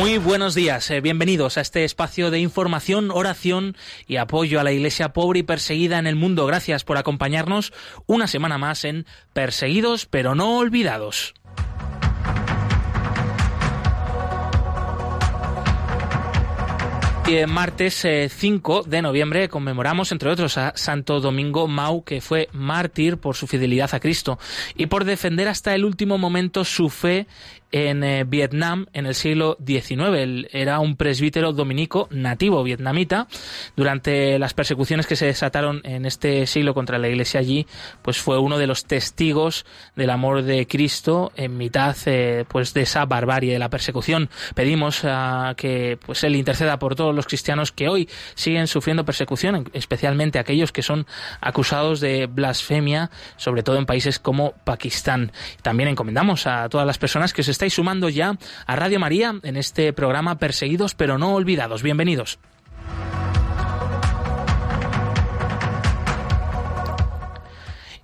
Muy buenos días, eh, bienvenidos a este espacio de información, oración y apoyo a la iglesia pobre y perseguida en el mundo. Gracias por acompañarnos una semana más en Perseguidos pero no olvidados. Martes 5 eh, de noviembre conmemoramos, entre otros, a Santo Domingo Mau, que fue mártir por su fidelidad a Cristo y por defender hasta el último momento su fe en eh, Vietnam en el siglo XIX. Él era un presbítero dominico nativo vietnamita. Durante las persecuciones que se desataron en este siglo contra la iglesia allí, pues fue uno de los testigos del amor de Cristo en mitad eh, pues de esa barbarie de la persecución. Pedimos a que pues él interceda por todos los cristianos que hoy siguen sufriendo persecución, especialmente aquellos que son acusados de blasfemia, sobre todo en países como Pakistán. También encomendamos a todas las personas que se estáis sumando ya a Radio María en este programa Perseguidos pero no olvidados. Bienvenidos.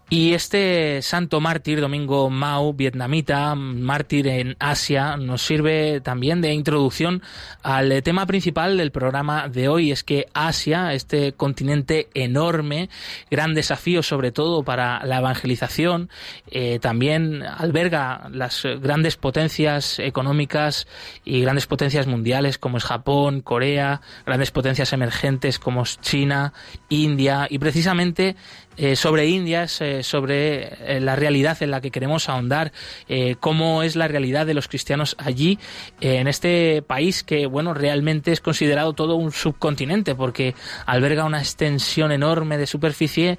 Y este santo mártir, Domingo Mao, vietnamita, mártir en Asia, nos sirve también de introducción al tema principal del programa de hoy. Es que Asia, este continente enorme, gran desafío sobre todo para la evangelización, eh, también alberga las grandes potencias económicas y grandes potencias mundiales como es Japón, Corea, grandes potencias emergentes como es China, India y precisamente eh, sobre Indias, eh, sobre eh, la realidad en la que queremos ahondar, cómo es la realidad de los cristianos allí, en este país que, bueno, realmente es considerado todo un subcontinente porque alberga una extensión enorme de superficie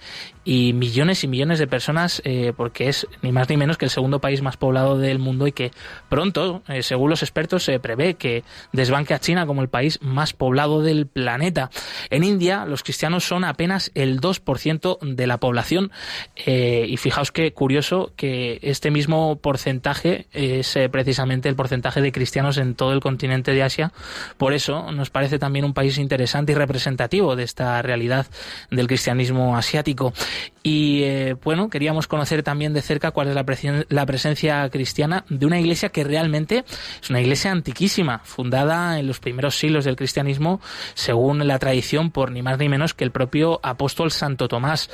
y millones y millones de personas, porque es ni más ni menos que el segundo país más poblado del mundo y que pronto, según los expertos, se prevé que desbanque a China como el país más poblado del planeta. En India, los cristianos son apenas el 2% de la población. Eh, y fijaos que curioso que este mismo porcentaje es eh, precisamente el porcentaje de cristianos en todo el continente de Asia. Por eso nos parece también un país interesante y representativo de esta realidad del cristianismo asiático. Y eh, bueno, queríamos conocer también de cerca cuál es la, la presencia cristiana de una iglesia que realmente es una iglesia antiquísima, fundada en los primeros siglos del cristianismo, según la tradición, por ni más ni menos que el propio apóstol Santo Tomás.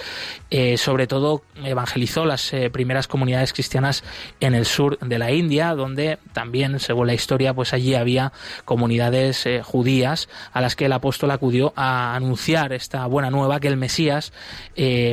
Eh, sobre todo evangelizó las eh, primeras comunidades cristianas en el sur de la India, donde también, según la historia, pues allí había comunidades judías a las que el apóstol acudió a anunciar esta buena nueva que el Mesías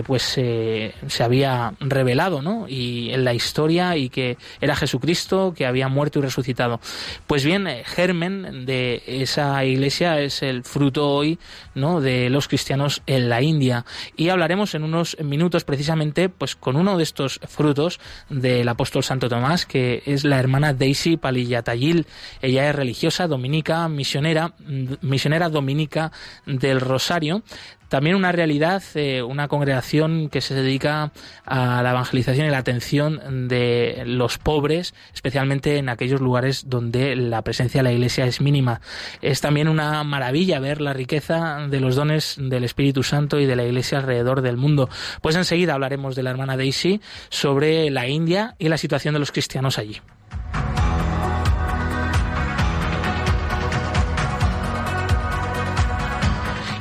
pues se había revelado ¿no? y en la historia y que era Jesucristo que había muerto y resucitado. Pues bien, germen de esa iglesia es el fruto hoy ¿no? de los cristianos en la India y hablaremos en unos minutos precisamente pues con uno de estos frutos del apóstol Santo Tomás, que es la hermana Daisy Palillatayil. Ella es religiosa, dominica, misionera, misionera dominica del Rosario. También una realidad, eh, una congregación que se dedica a la evangelización y la atención de los pobres, especialmente en aquellos lugares donde la presencia de la Iglesia es mínima. Es también una maravilla ver la riqueza de los dones del Espíritu Santo y de la Iglesia alrededor del mundo. Pues enseguida hablaremos de la hermana Daisy sobre la India y la situación de los cristianos allí.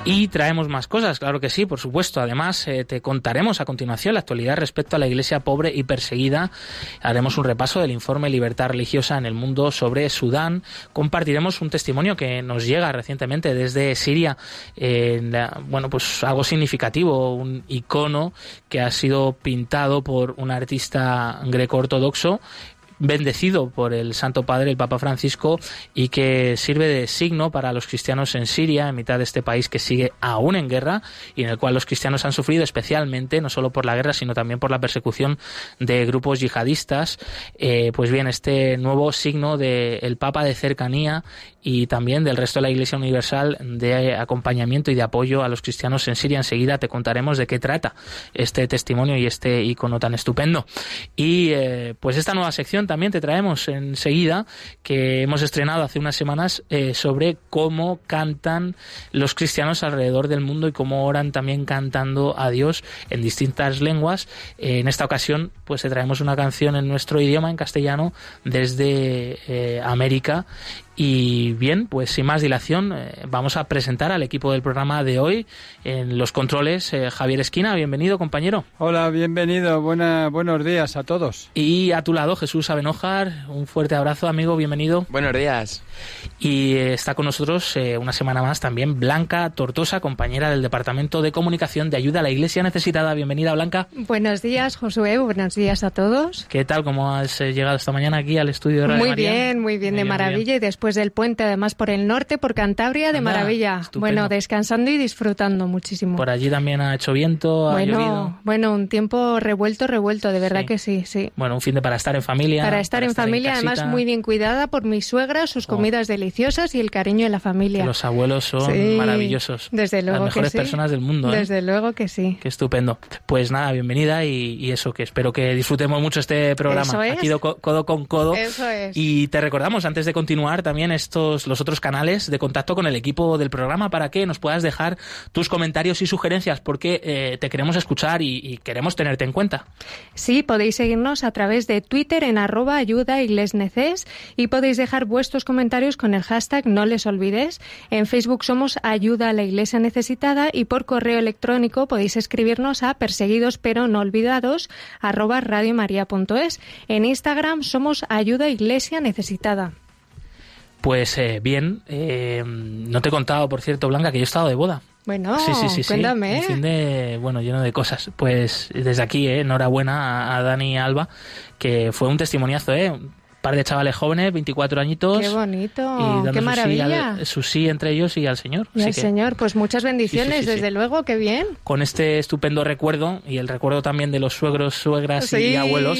Y traemos más cosas, claro que sí, por supuesto. Además, eh, te contaremos a continuación la actualidad respecto a la iglesia pobre y perseguida. Haremos un repaso del informe Libertad Religiosa en el Mundo sobre Sudán. Compartiremos un testimonio que nos llega recientemente desde Siria. bueno, pues algo significativo, un icono que ha sido pintado por un artista greco-ortodoxo bendecido por el Santo Padre, el Papa Francisco, y que sirve de signo para los cristianos en Siria, en mitad de este país que sigue aún en guerra y en el cual los cristianos han sufrido especialmente, no solo por la guerra, sino también por la persecución de grupos yihadistas. Eh, pues bien, este nuevo signo del Papa de cercanía y también del resto de la Iglesia Universal de acompañamiento y de apoyo a los cristianos en Siria. Enseguida te contaremos de qué trata este testimonio y este icono tan estupendo. Y eh, pues esta nueva sección también te traemos enseguida, que hemos estrenado hace unas semanas, eh, sobre cómo cantan los cristianos alrededor del mundo y cómo oran también cantando a Dios en distintas lenguas. en esta ocasión, pues te traemos una canción en nuestro idioma, en castellano, desde eh, América y bien, pues sin más dilación, eh, vamos a presentar al equipo del programa de hoy. En los controles, eh, Javier Esquina, bienvenido, compañero. Hola, bienvenido, Buena, buenos días a todos. Y a tu lado, Jesús Abenojar, un fuerte abrazo, amigo, bienvenido. Buenos días. Y eh, está con nosotros una semana más también Blanca Tortosa, compañera del Departamento de Comunicación de Ayuda a la Iglesia Necesitada. Bienvenida, Blanca. Buenos días, Josué, buenos días a todos. ¿Qué tal? ¿Cómo has llegado esta mañana aquí al estudio de Radio Muy bien, muy bien, de maravilla. Y después del puente, además por el norte, por Cantabria, de maravilla. Bueno, descansando y disfrutando muchísimo. Por allí también ha hecho viento, bueno, ha llovido. Bueno, un tiempo revuelto, revuelto, de verdad que sí, sí. Bueno, un fin de para estar en familia. Para estar en familia, además muy bien cuidada por mi suegra, sus oh. Comidas deliciosas y el cariño de la familia. Los abuelos son maravillosos. Desde luego Las mejores personas del mundo. ¿eh? Desde luego que sí. Qué estupendo. Pues nada, bienvenida y, eso, que espero que disfrutemos mucho este programa. Eso Aquí codo con codo. Eso es. Y te recordamos, antes de continuar, también estos los otros canales de contacto con el equipo del programa para que nos puedas dejar tus comentarios y sugerencias, porque eh, te queremos escuchar y, queremos tenerte en cuenta. Sí, podéis seguirnos a través de Twitter en arroba ayuda neces y podéis dejar vuestros comentarios con el hashtag no les olvides. En Facebook somos Ayuda a la Iglesia Necesitada y por correo electrónico podéis escribirnos a perseguidos pero no olvidados arroba radiomaria.es. En Instagram somos Ayuda Iglesia Necesitada. Pues eh, bien, eh, no te he contado, por cierto, Blanca, que yo he estado de boda. Bueno, sí, sí, sí, cuéntame. Un fin de, bueno, lleno de cosas. Pues desde aquí, eh, enhorabuena a, Dani y Alba, que fue un testimoniazo, ¿eh? Par de chavales jóvenes, 24 añitos. Qué bonito, qué maravilla. Su sí, entre ellos y al Señor. Y al Señor, pues muchas bendiciones, desde luego, qué bien. Con este estupendo recuerdo y el recuerdo también de los suegros, suegras y abuelos,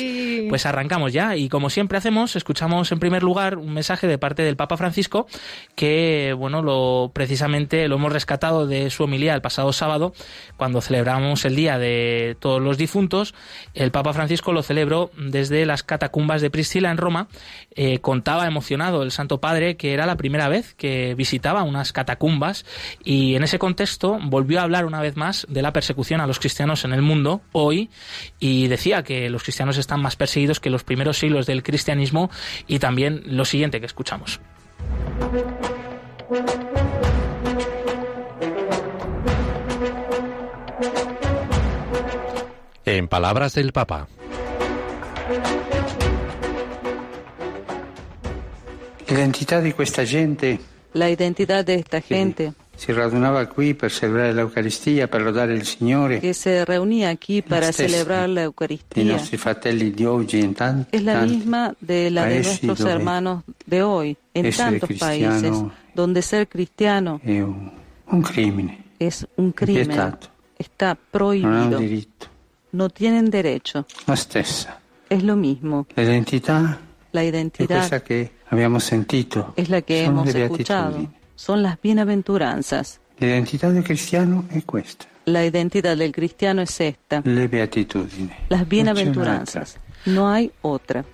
pues arrancamos ya. Y como siempre hacemos, escuchamos en primer lugar un mensaje de parte del Papa Francisco que, bueno, lo precisamente lo hemos rescatado de su homilía el pasado sábado, cuando celebramos el Día de Todos los Difuntos. El Papa Francisco lo celebró desde las catacumbas de Priscila en Roma eh, contaba emocionado el Santo Padre que era la primera vez que visitaba unas catacumbas y en ese contexto volvió a hablar una vez más de la persecución a los cristianos en el mundo hoy y decía que los cristianos están más perseguidos que los primeros siglos del cristianismo y también lo siguiente que escuchamos. En palabras del Papa. L'identità di questa gente. La identidad de esta gente. Si radunava qui per celebrare l'Eucaristia, per lodare il Signore. Que se reunía aquí para celebrar la Eucaristía. I nostri fratelli di oggi in tanti. Es la misma de la de nuestros hermanos de hoy, en tantos países, donde ser cristiano. Es un crimen. Está prohibido. No tienen derecho. La. Es lo mismo. L'identità la identidad sentido. es la que hemos escuchado. Son las bienaventuranzas. La identidad del cristiano es esta. La identidad del cristiano es esta. Las bienaventuranzas. No hay otra.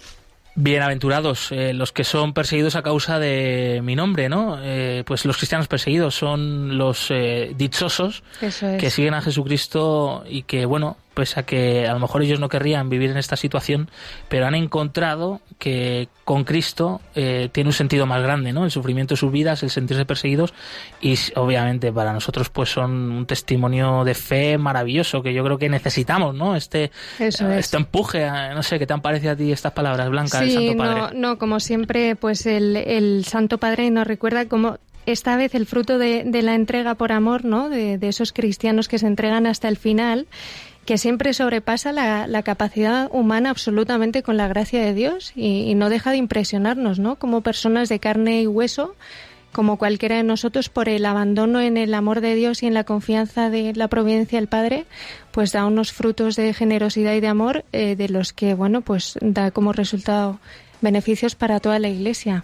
Bienaventurados eh, los que son perseguidos a causa de mi nombre, ¿no? Eh, pues los cristianos perseguidos son los eh, dichosos que siguen a Jesucristo y que, bueno, pues a que a lo mejor ellos no querrían vivir en esta situación, pero han encontrado que con Cristo eh, tiene un sentido más grande, ¿no? El sufrimiento de sus vidas, el sentirse perseguidos y obviamente para nosotros pues son un testimonio de fe maravilloso que yo creo que necesitamos, ¿no? Este, este empuje, no sé, ¿qué te han parecido a ti estas palabras, Blanca, del Santo Padre? No, no, como siempre, pues el, el Santo Padre nos recuerda cómo esta vez el fruto de, de, la entrega por amor, ¿no? De, de, esos cristianos que se entregan hasta el final que siempre sobrepasa la, capacidad humana absolutamente con la gracia de Dios y, no deja de impresionarnos, ¿no? Como personas de carne y hueso, como cualquiera de nosotros, por el abandono en el amor de Dios y en la confianza de la providencia del Padre, pues da unos frutos de generosidad y de amor eh, de los que, bueno, pues da como resultado beneficios para toda la Iglesia.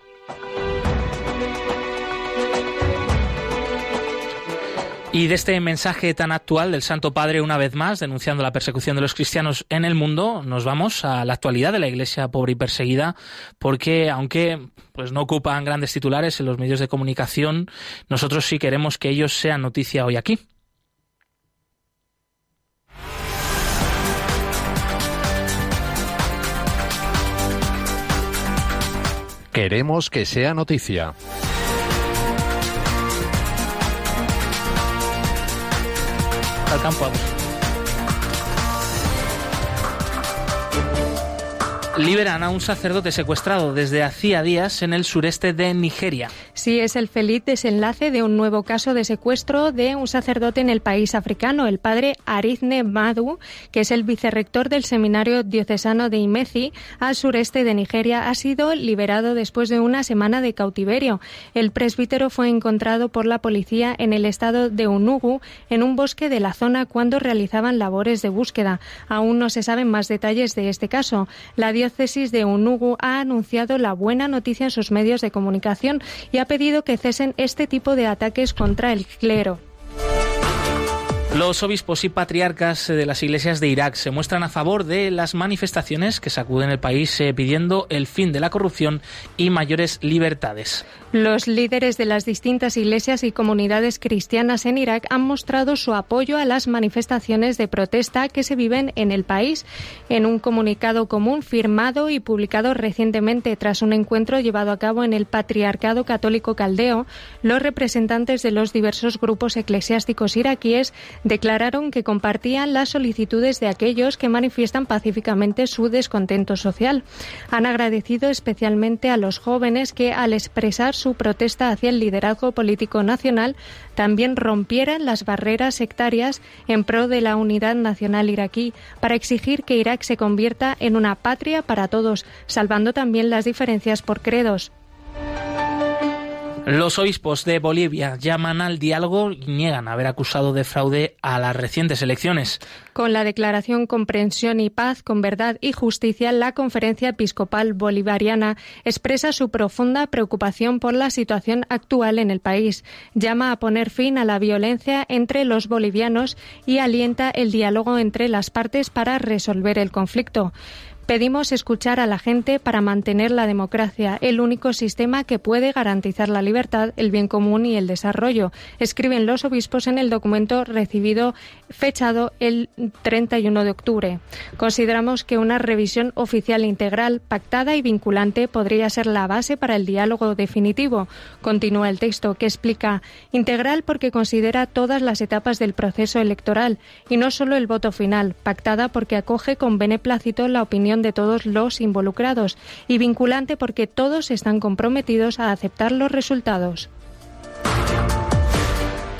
Y de este mensaje tan actual del Santo Padre, una vez más, denunciando la persecución de los cristianos en el mundo, nos vamos a la actualidad de la Iglesia pobre y perseguida, porque aunque pues no ocupan grandes titulares en los medios de comunicación, nosotros sí queremos que ellos sean noticia hoy aquí. Queremos que sea noticia. Al campo. Liberan a un sacerdote secuestrado desde hacía días en el sureste de Nigeria. Sí, es el feliz desenlace de un nuevo caso de secuestro de un sacerdote en el país africano, el padre Arizne Madu, que es el vicerrector del seminario diocesano de Imezi, al sureste de Nigeria, ha sido liberado después de una semana de cautiverio. El presbítero fue encontrado por la policía en el estado de Unugu, en un bosque de la zona, cuando realizaban labores de búsqueda. Aún no se saben más detalles de este caso. La diócesis de Unugu ha anunciado la buena noticia en sus medios de comunicación y ha pedido que cesen este tipo de ataques contra el clero. Los obispos y patriarcas de las iglesias de Irak se muestran a favor de las manifestaciones que sacuden el país eh, pidiendo el fin de la corrupción y mayores libertades. Los líderes de las distintas iglesias y comunidades cristianas en Irak han mostrado su apoyo a las manifestaciones de protesta que se viven en el país. En un comunicado común firmado y publicado recientemente tras un encuentro llevado a cabo en el Patriarcado Católico Caldeo, los representantes de los diversos grupos eclesiásticos iraquíes declararon que compartían las solicitudes de aquellos que manifiestan pacíficamente su descontento social. Han agradecido especialmente a los jóvenes que, al expresar su protesta hacia el liderazgo político nacional, también rompieran las barreras sectarias en pro de la unidad nacional iraquí para exigir que Irak se convierta en una patria para todos, salvando también las diferencias por credos. Los obispos de Bolivia llaman al diálogo y niegan haber acusado de fraude a las recientes elecciones. Con la declaración Comprensión y Paz con Verdad y Justicia, la Conferencia Episcopal Bolivariana expresa su profunda preocupación por la situación actual en el país, llama a poner fin a la violencia entre los bolivianos y alienta el diálogo entre las partes para resolver el conflicto. Pedimos escuchar a la gente para mantener la democracia, el único sistema que puede garantizar la libertad, el bien común y el desarrollo, escriben los obispos en el documento recibido fechado el 31 de octubre. Consideramos que una revisión oficial integral, pactada y vinculante podría ser la base para el diálogo definitivo. Continúa el texto que explica integral porque considera todas las etapas del proceso electoral y no solo el voto final, pactada porque acoge con beneplácito la opinión de todos los involucrados y vinculante porque todos están comprometidos a aceptar los resultados.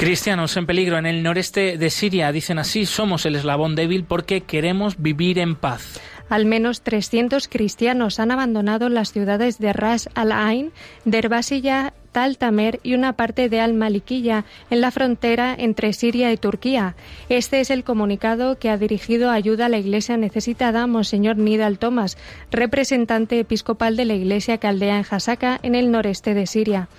Cristianos en peligro en el noreste de Siria dicen así, somos el eslabón débil porque queremos vivir en paz. Al menos 300 cristianos han abandonado las ciudades de Ras al-Ain, Derbasilla Tal Tamer y una parte de Al-Malikiya en la frontera entre Siria y Turquía. Este es el comunicado que ha dirigido ayuda a la Iglesia necesitada Monseñor Nidal Thomas, representante episcopal de la Iglesia caldea en Hasaka, en el noreste de Siria.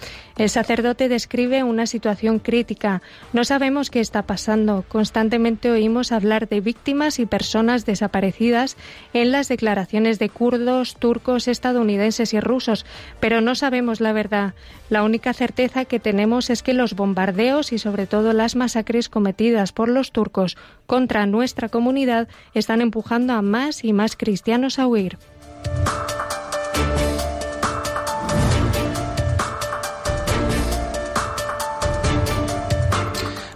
El sacerdote describe una situación crítica. No sabemos qué está pasando. Constantemente oímos hablar de víctimas y personas desaparecidas en las declaraciones de kurdos, turcos, estadounidenses y rusos, pero no sabemos la verdad. La única certeza que tenemos es que los bombardeos y sobre todo las masacres cometidas por los turcos contra nuestra comunidad están empujando a más y más cristianos a huir.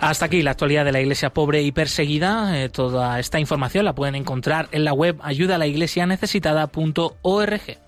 Hasta aquí la actualidad de la Iglesia pobre y perseguida. Eh, toda esta información la pueden encontrar en la web ayudalaiglesianecesitada.org.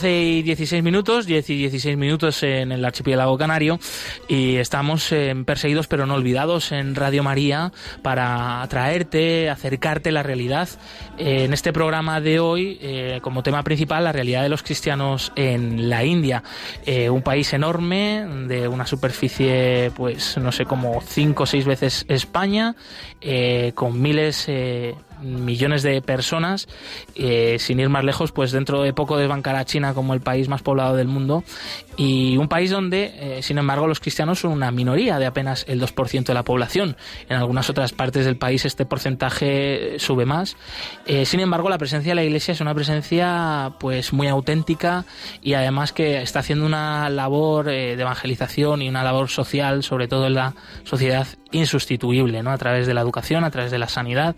11 y 16 minutos, 10 y 16 minutos en el archipiélago canario y estamos Perseguidos pero no olvidados en Radio María para atraerte, acercarte la realidad. En este programa de hoy, eh, como tema principal, la realidad de los cristianos en la India, eh, un país enorme de una superficie, pues no sé, como 5 o 6 veces España, eh, con miles millones de personas, eh, sin ir más lejos, pues dentro de poco desbancará China como el país más poblado del mundo y un país donde, eh, sin embargo, los cristianos son una minoría de apenas el 2% de la población. En algunas otras partes del país este porcentaje sube más. Eh, sin embargo, la presencia de la Iglesia es una presencia pues muy auténtica y además que está haciendo una labor de evangelización y una labor social, sobre todo en la sociedad insustituible, ¿no? A través de la educación, a través de la sanidad.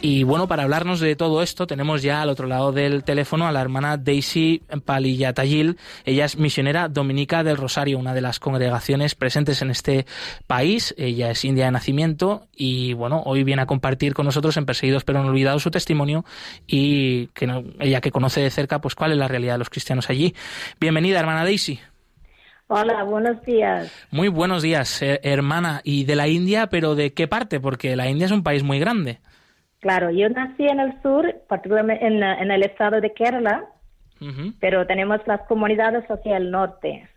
Y bueno, para hablarnos de todo esto, tenemos ya al otro lado del teléfono a la hermana Daisy Palillatayil. Ella es misionera dominica del Rosario, una de las congregaciones presentes en este país. Ella es india de nacimiento y bueno, hoy viene a compartir con nosotros en Perseguidos pero no olvidados su testimonio y que ella que conoce de cerca, pues cuál es la realidad de los cristianos allí. Bienvenida, hermana Daisy. Hola, buenos días. Muy buenos días, eh, hermana. ¿Y de la India, pero de qué parte? Porque la India es un país muy grande. Claro, yo nací en el sur, particularmente en, el estado de Kerala, pero tenemos las comunidades hacia el norte.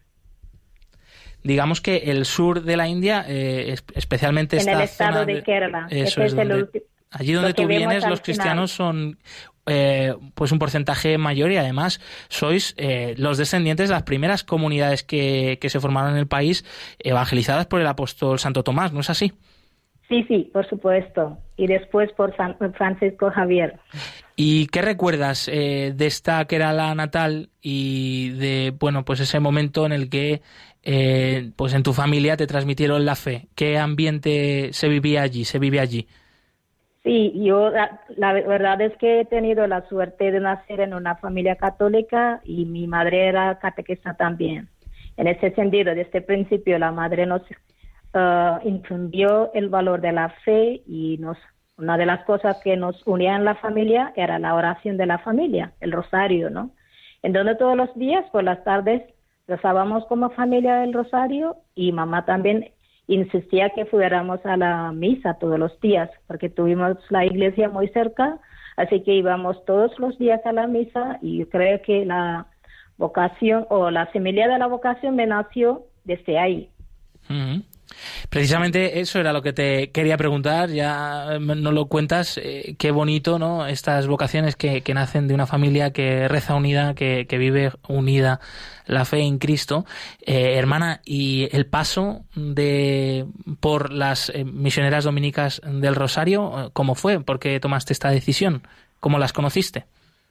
Digamos que el sur de la India, eh, especialmente en el estado de, Kerala. Eso es, allí donde tú vienes, los cristianos son eh, pues un porcentaje mayor y además sois eh, los descendientes de las primeras comunidades que, se formaron en el país evangelizadas por el apóstol Santo Tomás, ¿no es así? Sí, sí, por supuesto. Y después por Francisco Javier. ¿Y qué recuerdas eh, de esta que era la natal y de bueno pues ese momento en el que pues en tu familia te transmitieron la fe? ¿Qué ambiente se vivía allí? Se vive allí. Sí, yo la, verdad es que he tenido la suerte de nacer en una familia católica y mi madre era catequista también. En ese sentido, desde el principio la madre nos uh, infundió el valor de la fe y nos una de las cosas que nos unía en la familia era la oración de la familia, el rosario, ¿no? En donde todos los días, por las tardes, rezábamos como familia el rosario y mamá también insistía que fuéramos a la misa todos los días, porque tuvimos la iglesia muy cerca, así que íbamos todos los días a la misa y creo que la vocación o la semilla de la vocación me nació desde ahí. Precisamente eso era lo que te quería preguntar, ya no lo cuentas, eh, qué bonito, ¿no? Estas vocaciones que, nacen de una familia que reza unida, que, vive unida la fe en Cristo. Eh, hermana, ¿y el paso de por las eh, misioneras dominicas del Rosario, cómo fue? ¿Por qué tomaste esta decisión? ¿Cómo las conociste?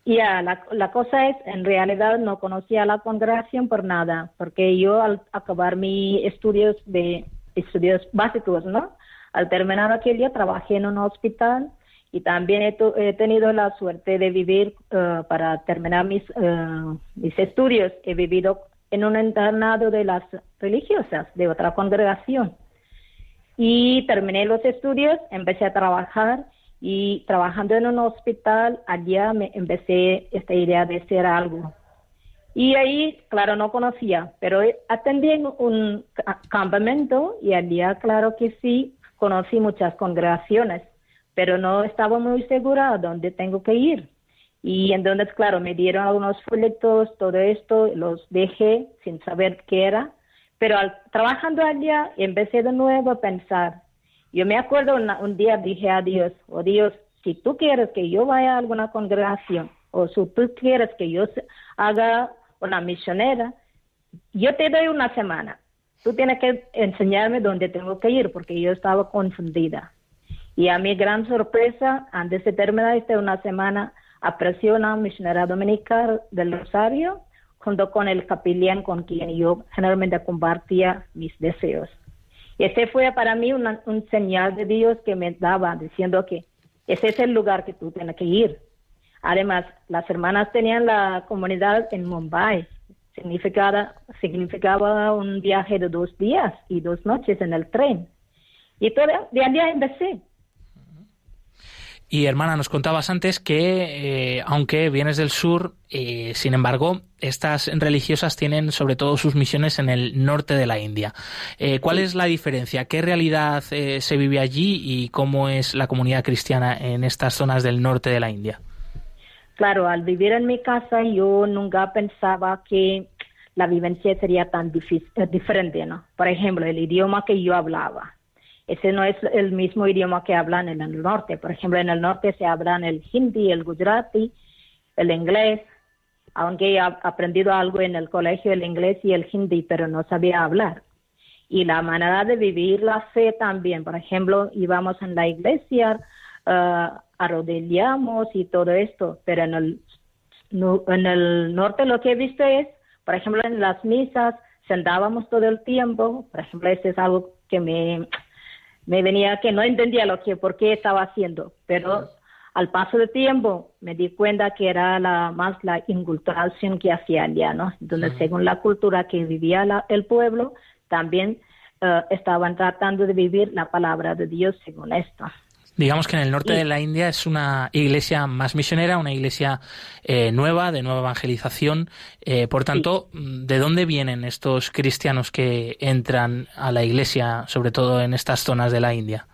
Ya, la, la, cosa es, en realidad no conocía la congregación por nada, porque yo al acabar mis estudios de estudios básicos, ¿no? Al terminar aquel día trabajé en un hospital y también he, tenido la suerte de vivir eh, para terminar mis, eh, mis estudios. He vivido en un internado de las religiosas de otra congregación. Y terminé los estudios, empecé a trabajar y trabajando en un hospital, allá me empecé esta idea de hacer algo y ahí, claro, no conocía, pero atendí en un campamento y allá, claro que sí, conocí muchas congregaciones, pero no estaba muy segura a dónde tengo que ir. Y entonces, claro, me dieron algunos folletos, todo esto, los dejé sin saber qué era, pero al, trabajando allá empecé de nuevo a pensar. Yo me acuerdo un día dije a Dios, oh Dios, si tú quieres que yo vaya a alguna congregación, o si tú quieres que yo haga una misionera, yo te doy una semana. Tú tienes que enseñarme dónde tengo que ir porque yo estaba confundida. Y a mi gran sorpresa, antes de terminar esta una semana, apareció una misionera dominical del Rosario junto con el capellán con quien yo generalmente compartía mis deseos. Y ese fue para mí una, un señal de Dios que me daba diciendo que ese es el lugar que tú tienes que ir. Además, las hermanas tenían la comunidad en Mumbai. Significaba, significaba un viaje de dos días y dos noches en el tren. Y todo, de allá empecé. Y hermana, nos contabas antes que, eh, aunque vienes del sur, eh, sin embargo, estas religiosas tienen sobre todo sus misiones en el norte de la India. Eh, ¿Cuál es la diferencia? ¿Qué realidad se vive allí y cómo es la comunidad cristiana en estas zonas del norte de la India? Claro, al vivir en mi casa yo nunca pensaba que la vivencia sería tan eh, diferente, ¿no? Por ejemplo, el idioma que yo hablaba. Ese no es el mismo idioma que hablan en el norte. Por ejemplo, en el norte se hablan el hindi, el gujarati, el inglés, aunque he aprendido algo en el colegio, el inglés y el hindi, pero no sabía hablar. Y la manera de vivir la fe también. Por ejemplo, íbamos en la iglesia, uh, arrodillamos y todo esto, pero en el, en el norte lo que he visto es, por ejemplo, en las misas sentábamos todo el tiempo, por ejemplo, eso es algo que me, me venía que no entendía lo que, por qué estaba haciendo, pero al paso del tiempo me di cuenta que era la, más la inculturación que hacía allá, ¿no? Entonces, según la cultura que vivía el pueblo, también uh, estaban tratando de vivir la palabra de Dios según esto. Digamos que en el norte de la India es una iglesia más misionera, una iglesia eh, nueva, de nueva evangelización. Eh, por tanto, ¿de dónde vienen estos cristianos que entran a la iglesia, sobre todo en estas zonas de la India?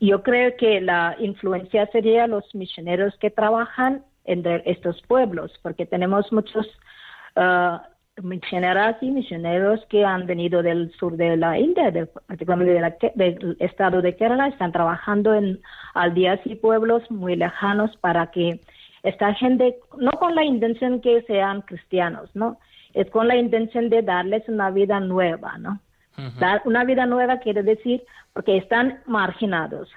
Yo creo que la influencia sería los misioneros que trabajan en estos pueblos, porque tenemos muchos uh, misioneras y misioneros que han venido del sur de la India, particularmente del estado de Kerala, están trabajando en aldeas y pueblos muy lejanos para que esta gente, no con la intención que sean cristianos, ¿no? Es con la intención de darles una vida nueva, ¿no? Dar una vida nueva quiere decir porque están marginados,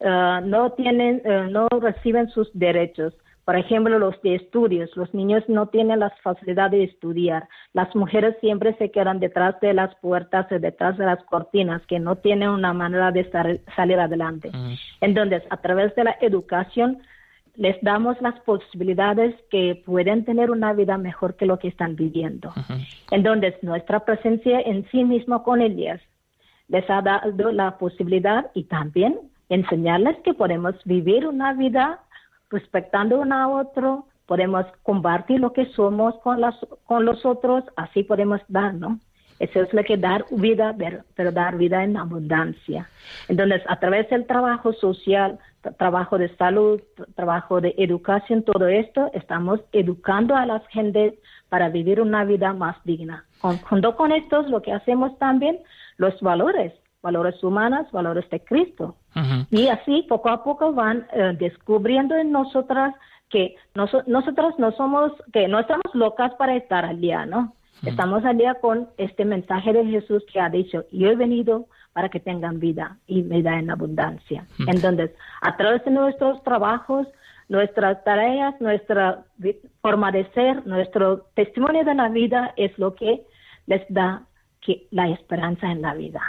uh, no tienen, uh, no reciben sus derechos, por ejemplo, los de estudios, los niños no tienen las facilidades de estudiar. Las mujeres siempre se quedan detrás de las puertas o detrás de las cortinas, que no tienen una manera de salir adelante. Entonces, a través de la educación, les damos las posibilidades que pueden tener una vida mejor que lo que están viviendo. Entonces, nuestra presencia en sí mismo con ellas les ha dado la posibilidad y también enseñarles que podemos vivir una vida respetando uno a otro, podemos compartir lo que somos con, las, con los otros, así podemos dar, ¿no? Eso es lo que dar vida, pero dar vida en abundancia. Entonces, a través del trabajo social, trabajo de salud, trabajo de educación, todo esto, estamos educando a las gentes para vivir una vida más digna. junto con estos, lo que hacemos también, los valores, valores humanos, valores de Cristo. Y así, poco a poco, van eh, descubriendo en nosotras que nosotros no somos, que no estamos locas para estar al día, ¿no? Estamos al día con este mensaje de Jesús que ha dicho, yo he venido para que tengan vida y vida en abundancia. Entonces, a través de nuestros trabajos, nuestras tareas, nuestra forma de ser, nuestro testimonio de la vida es lo que les da que la esperanza en la vida.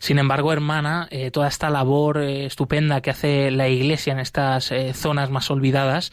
Sin embargo, hermana, eh, toda esta labor eh, estupenda que hace la Iglesia en estas eh, zonas más olvidadas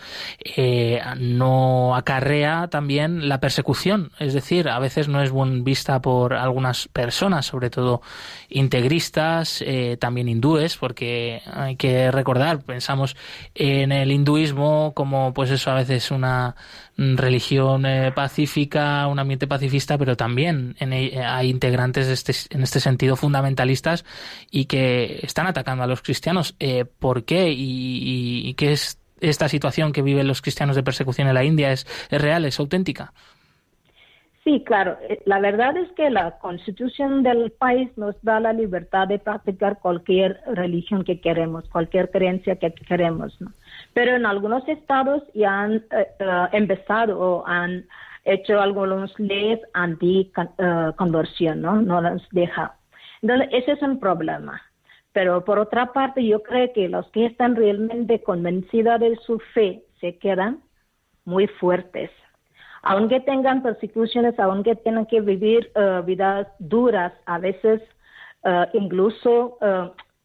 no acarrea también la persecución. Es decir, a veces no es buen vista por algunas personas, sobre todo integristas, también hindúes, porque hay que recordar, pensamos en el hinduismo como, pues eso, a veces una religión pacífica, un ambiente pacifista, pero también en, hay integrantes este, en este sentido fundamentalistas y que están atacando a los cristianos. Eh, ¿Por qué? ¿Y, qué es esta situación que viven los cristianos de persecución en la India? ¿Es, es real? ¿Es auténtica? Sí, claro. Eh, la verdad es que la constitución del país nos da la libertad de practicar cualquier religión que queremos, cualquier creencia que queremos. ¿no? Pero en algunos estados ya han eh, empezado o han hecho algunos leyes anti-conversión, ¿no? No las deja. Entonces, ese es un problema. Pero por otra parte, yo creo que los que están realmente convencidos de su fe se quedan muy fuertes. Aunque tengan persecuciones, aunque tengan que vivir vidas duras, a veces incluso,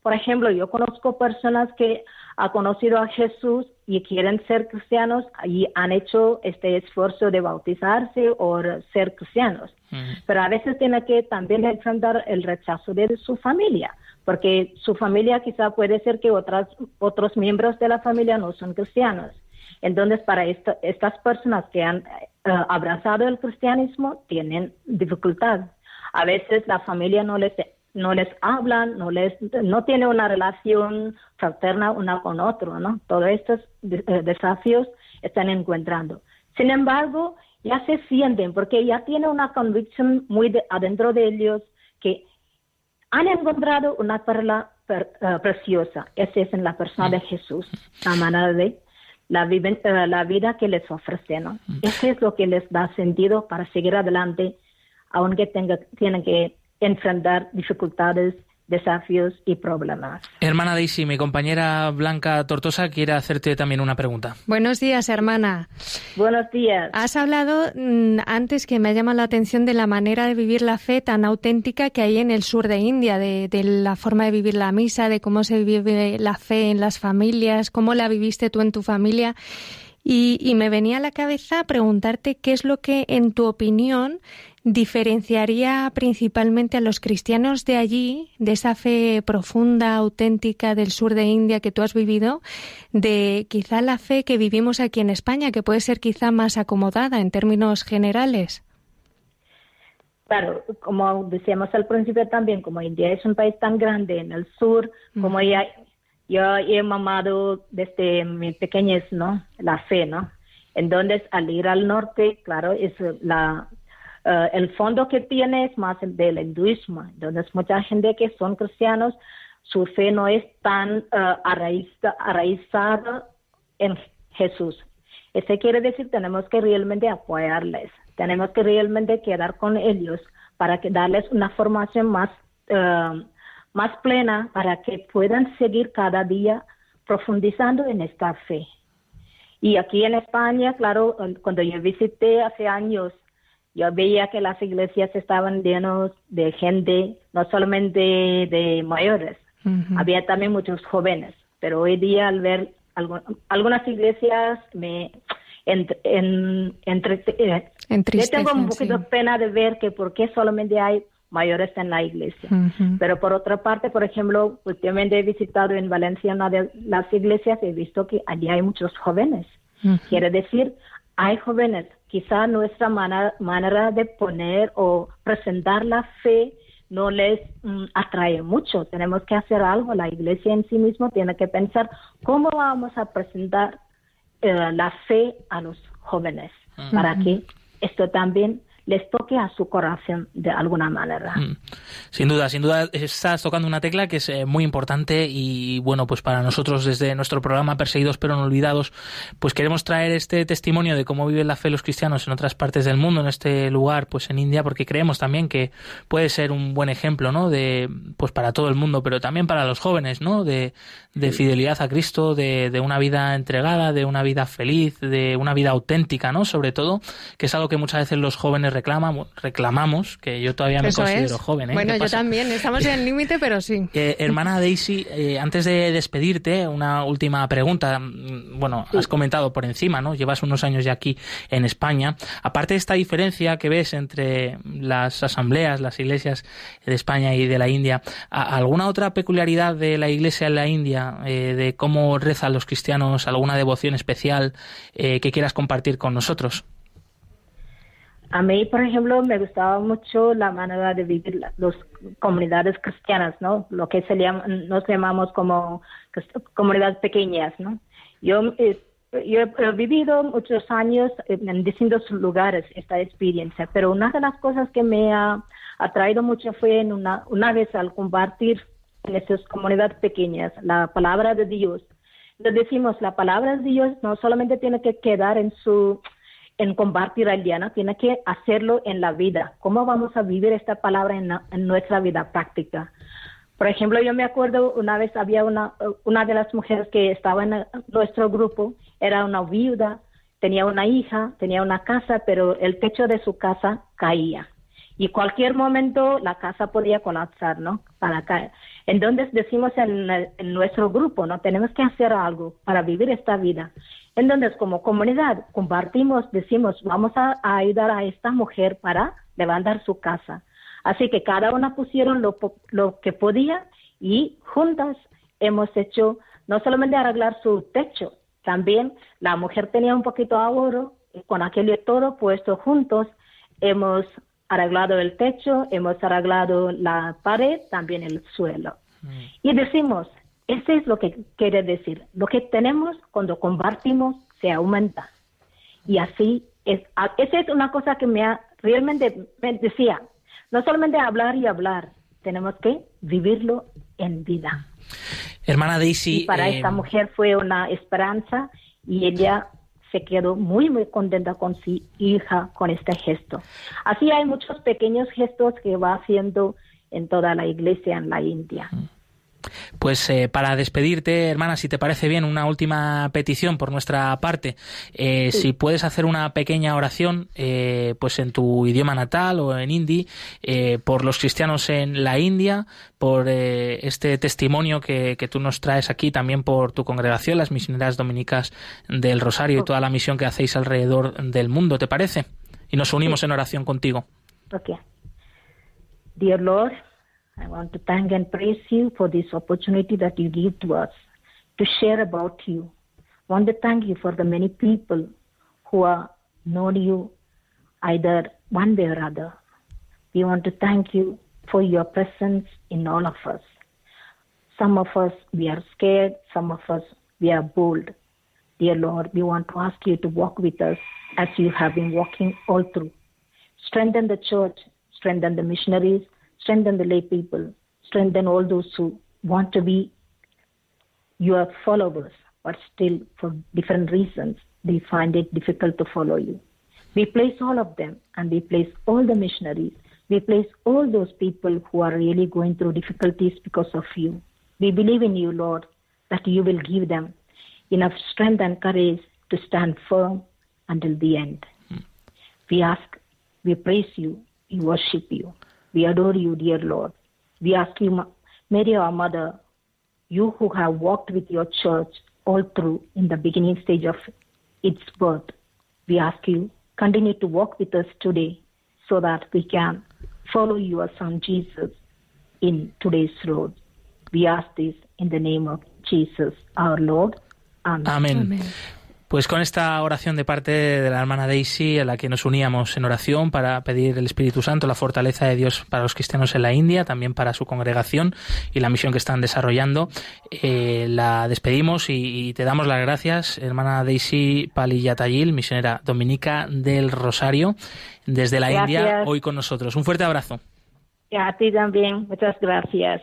por ejemplo, yo conozco personas que han conocido a Jesús y quieren ser cristianos y han hecho este esfuerzo de bautizarse o ser cristianos. Pero a veces tienen que también enfrentar el rechazo de su familia, porque su familia quizá puede ser que otras, otros miembros de la familia no son cristianos. Entonces, para estas personas que han eh, abrazado el cristianismo, tienen dificultad. A veces la familia no les no les hablan, no les, no tiene una relación fraterna una con otro, ¿no? Todos estos eh, desafíos están encontrando. Sin embargo, ya se sienten porque ya tienen una convicción muy adentro de ellos que han encontrado una perla eh, preciosa. Esa es en la persona de. Jesús, la manera de la, eh, la vida que les ofrece, ¿no? Mm. Eso es lo que les da sentido para seguir adelante, aunque tenga, tienen que enfrentar dificultades, desafíos y problemas. Hermana Daisy, mi compañera Blanca Tortosa quiere hacerte también una pregunta. Buenos días, hermana. Buenos días. Has hablado mm, antes que me ha llamado la atención de la manera de vivir la fe tan auténtica que hay en el sur de India, de, de la forma de vivir la misa, de cómo se vive la fe en las familias, cómo la viviste tú en tu familia. Y, y, me venía a la cabeza preguntarte qué es lo que, en tu opinión, diferenciaría principalmente a los cristianos de allí, de esa fe profunda, auténtica del sur de India que tú has vivido, de quizá la fe que vivimos aquí en España, que puede ser quizá más acomodada en términos generales? Claro, como decíamos al principio también, como India es un país tan grande en el sur, como ya yo he mamado desde mi pequeñez, ¿no? La fe, ¿no? Entonces, al ir al norte, claro, es la eh, el fondo que tiene es más el del hinduismo. Entonces, mucha gente que son cristianos, su fe no es tan uh, arraizada en Jesús. Eso quiere decir tenemos que realmente apoyarles, tenemos que realmente quedar con ellos para que darles una formación más, eh, más plena para que puedan seguir cada día profundizando en esta fe. Y aquí en España, claro, cuando yo visité hace años yo veía que las iglesias estaban llenas de gente, no solamente de mayores, había también muchos jóvenes, pero hoy día al ver algunas iglesias me entre, en, entre, eh, yo tengo un poquito de pena de ver que por qué solamente hay mayores en la iglesia. Pero por otra parte, por ejemplo, últimamente he visitado en Valencia una de las iglesias y he visto que allí hay muchos jóvenes. Quiere decir, hay jóvenes quizá nuestra manera, de poner o presentar la fe no les mm, atrae mucho. Tenemos que hacer algo. La iglesia en sí misma tiene que pensar cómo vamos a presentar eh, la fe a los jóvenes para que esto también les toque a su corazón de alguna manera. Mm. Sin duda, sin duda estás tocando una tecla que es eh, muy importante y bueno, pues para nosotros desde nuestro programa Perseguidos pero no olvidados, pues queremos traer este testimonio de cómo viven la fe los cristianos en otras partes del mundo, en este lugar, pues en India, porque creemos también que puede ser un buen ejemplo, ¿no? De pues para todo el mundo, pero también para los jóvenes, ¿no? De, de fidelidad a Cristo, de, de una vida entregada, de una vida feliz, de una vida auténtica, ¿no? Sobre todo, que es algo que muchas veces los jóvenes reclamamos, reclamamos que yo todavía me considero joven. ¿eh? Bueno, yo también, estamos en el límite, pero sí. Eh, hermana Daisy, eh, antes de despedirte, una última pregunta. Mm, bueno, has comentado por encima, ¿no? Llevas unos años ya aquí en España. Aparte de esta diferencia que ves entre las asambleas, las iglesias de España y de la India, ¿alguna otra peculiaridad de la iglesia en la India, de cómo rezan los cristianos, alguna devoción especial que quieras compartir con nosotros? A mí, por ejemplo, me gustaba mucho la manera de vivir las comunidades cristianas, ¿no? Lo que se llama, nos llamamos como comunidades pequeñas, ¿no? Yo, eh, yo he vivido muchos años en distintos lugares esta experiencia, pero una de las cosas que me ha atraído mucho fue en una, una vez al compartir en esas comunidades pequeñas la palabra de Dios. Decimos, la palabra de Dios no solamente tiene que quedar en su en compartir al día, Tiene que hacerlo en la vida. ¿Cómo vamos a vivir esta palabra en, nuestra vida práctica? Por ejemplo, yo me acuerdo una vez había una, una de las mujeres que estaba en nuestro grupo, era una viuda, tenía una hija, tenía una casa, pero el techo de su casa caía. Y cualquier momento la casa podía colapsar, ¿no? Para caer. Entonces decimos en, nuestro grupo, ¿no? Tenemos que hacer algo para vivir esta vida. Entonces, como comunidad, compartimos, decimos, vamos a, ayudar a esta mujer para levantar su casa. Así que cada una pusieron lo, lo que podía y juntas hemos hecho no solamente arreglar su techo, también la mujer tenía un poquito de ahorro y con aquello todo puesto juntos hemos arreglado el techo, hemos arreglado la pared, también el suelo. Mm. Y decimos, eso es lo que quiere decir. Lo que tenemos cuando compartimos se aumenta. Y así es. Esa es una cosa que me ha, realmente me decía. No solamente hablar y hablar, tenemos que vivirlo en vida. Hermana Daisy. Y para esta eh, mujer fue una esperanza y ella se quedó muy, muy contenta con su hija con este gesto. Así hay muchos pequeños gestos que va haciendo en toda la iglesia en la India. Mm. Pues eh, para despedirte, hermana, si te parece bien, una última petición por nuestra parte. Eh, si puedes hacer una pequeña oración, eh, pues en tu idioma natal o en hindi, por los cristianos en la India, por este testimonio que, que, tú nos traes aquí, también por tu congregación, las misioneras dominicas del Rosario y toda la misión que hacéis alrededor del mundo, ¿te parece? Y nos unimos en oración contigo. Okay. Dear Lord, I want to thank and praise you for this opportunity that you give to us to share about you. I want to thank you for the many people who are known you either one way or other. We want to thank you for your presence in all of us. Some of us, we are scared. Some of us, we are bold. Dear Lord, we want to ask you to walk with us as you have been walking all through. Strengthen the church, strengthen the missionaries, strengthen the lay people, strengthen all those who want to be your followers, but still for different reasons they find it difficult to follow you. We place all of them and we place all the missionaries. We place all those people who are really going through difficulties because of you. We believe in you, Lord, that you will give them enough strength and courage to stand firm until the end. Hmm. We ask, we praise you, we worship you. We adore you, dear Lord. We ask you, Mary, our mother, you who have walked with your church all through in the beginning stage of its birth, we ask you, continue to walk with us today so that we can follow your son Jesus in today's road. We ask this in the name of Jesus, our Lord. Amen. Amen. Pues con esta oración de parte de la hermana Daisy, a la que nos uníamos en oración para pedir el Espíritu Santo, la fortaleza de Dios para los cristianos en la India, también para su congregación y la misión que están desarrollando, eh, la despedimos y, te damos las gracias, hermana Daisy Palillatayil, misionera dominica del Rosario, desde la India, hoy con nosotros. Un fuerte abrazo. a ti también, muchas gracias.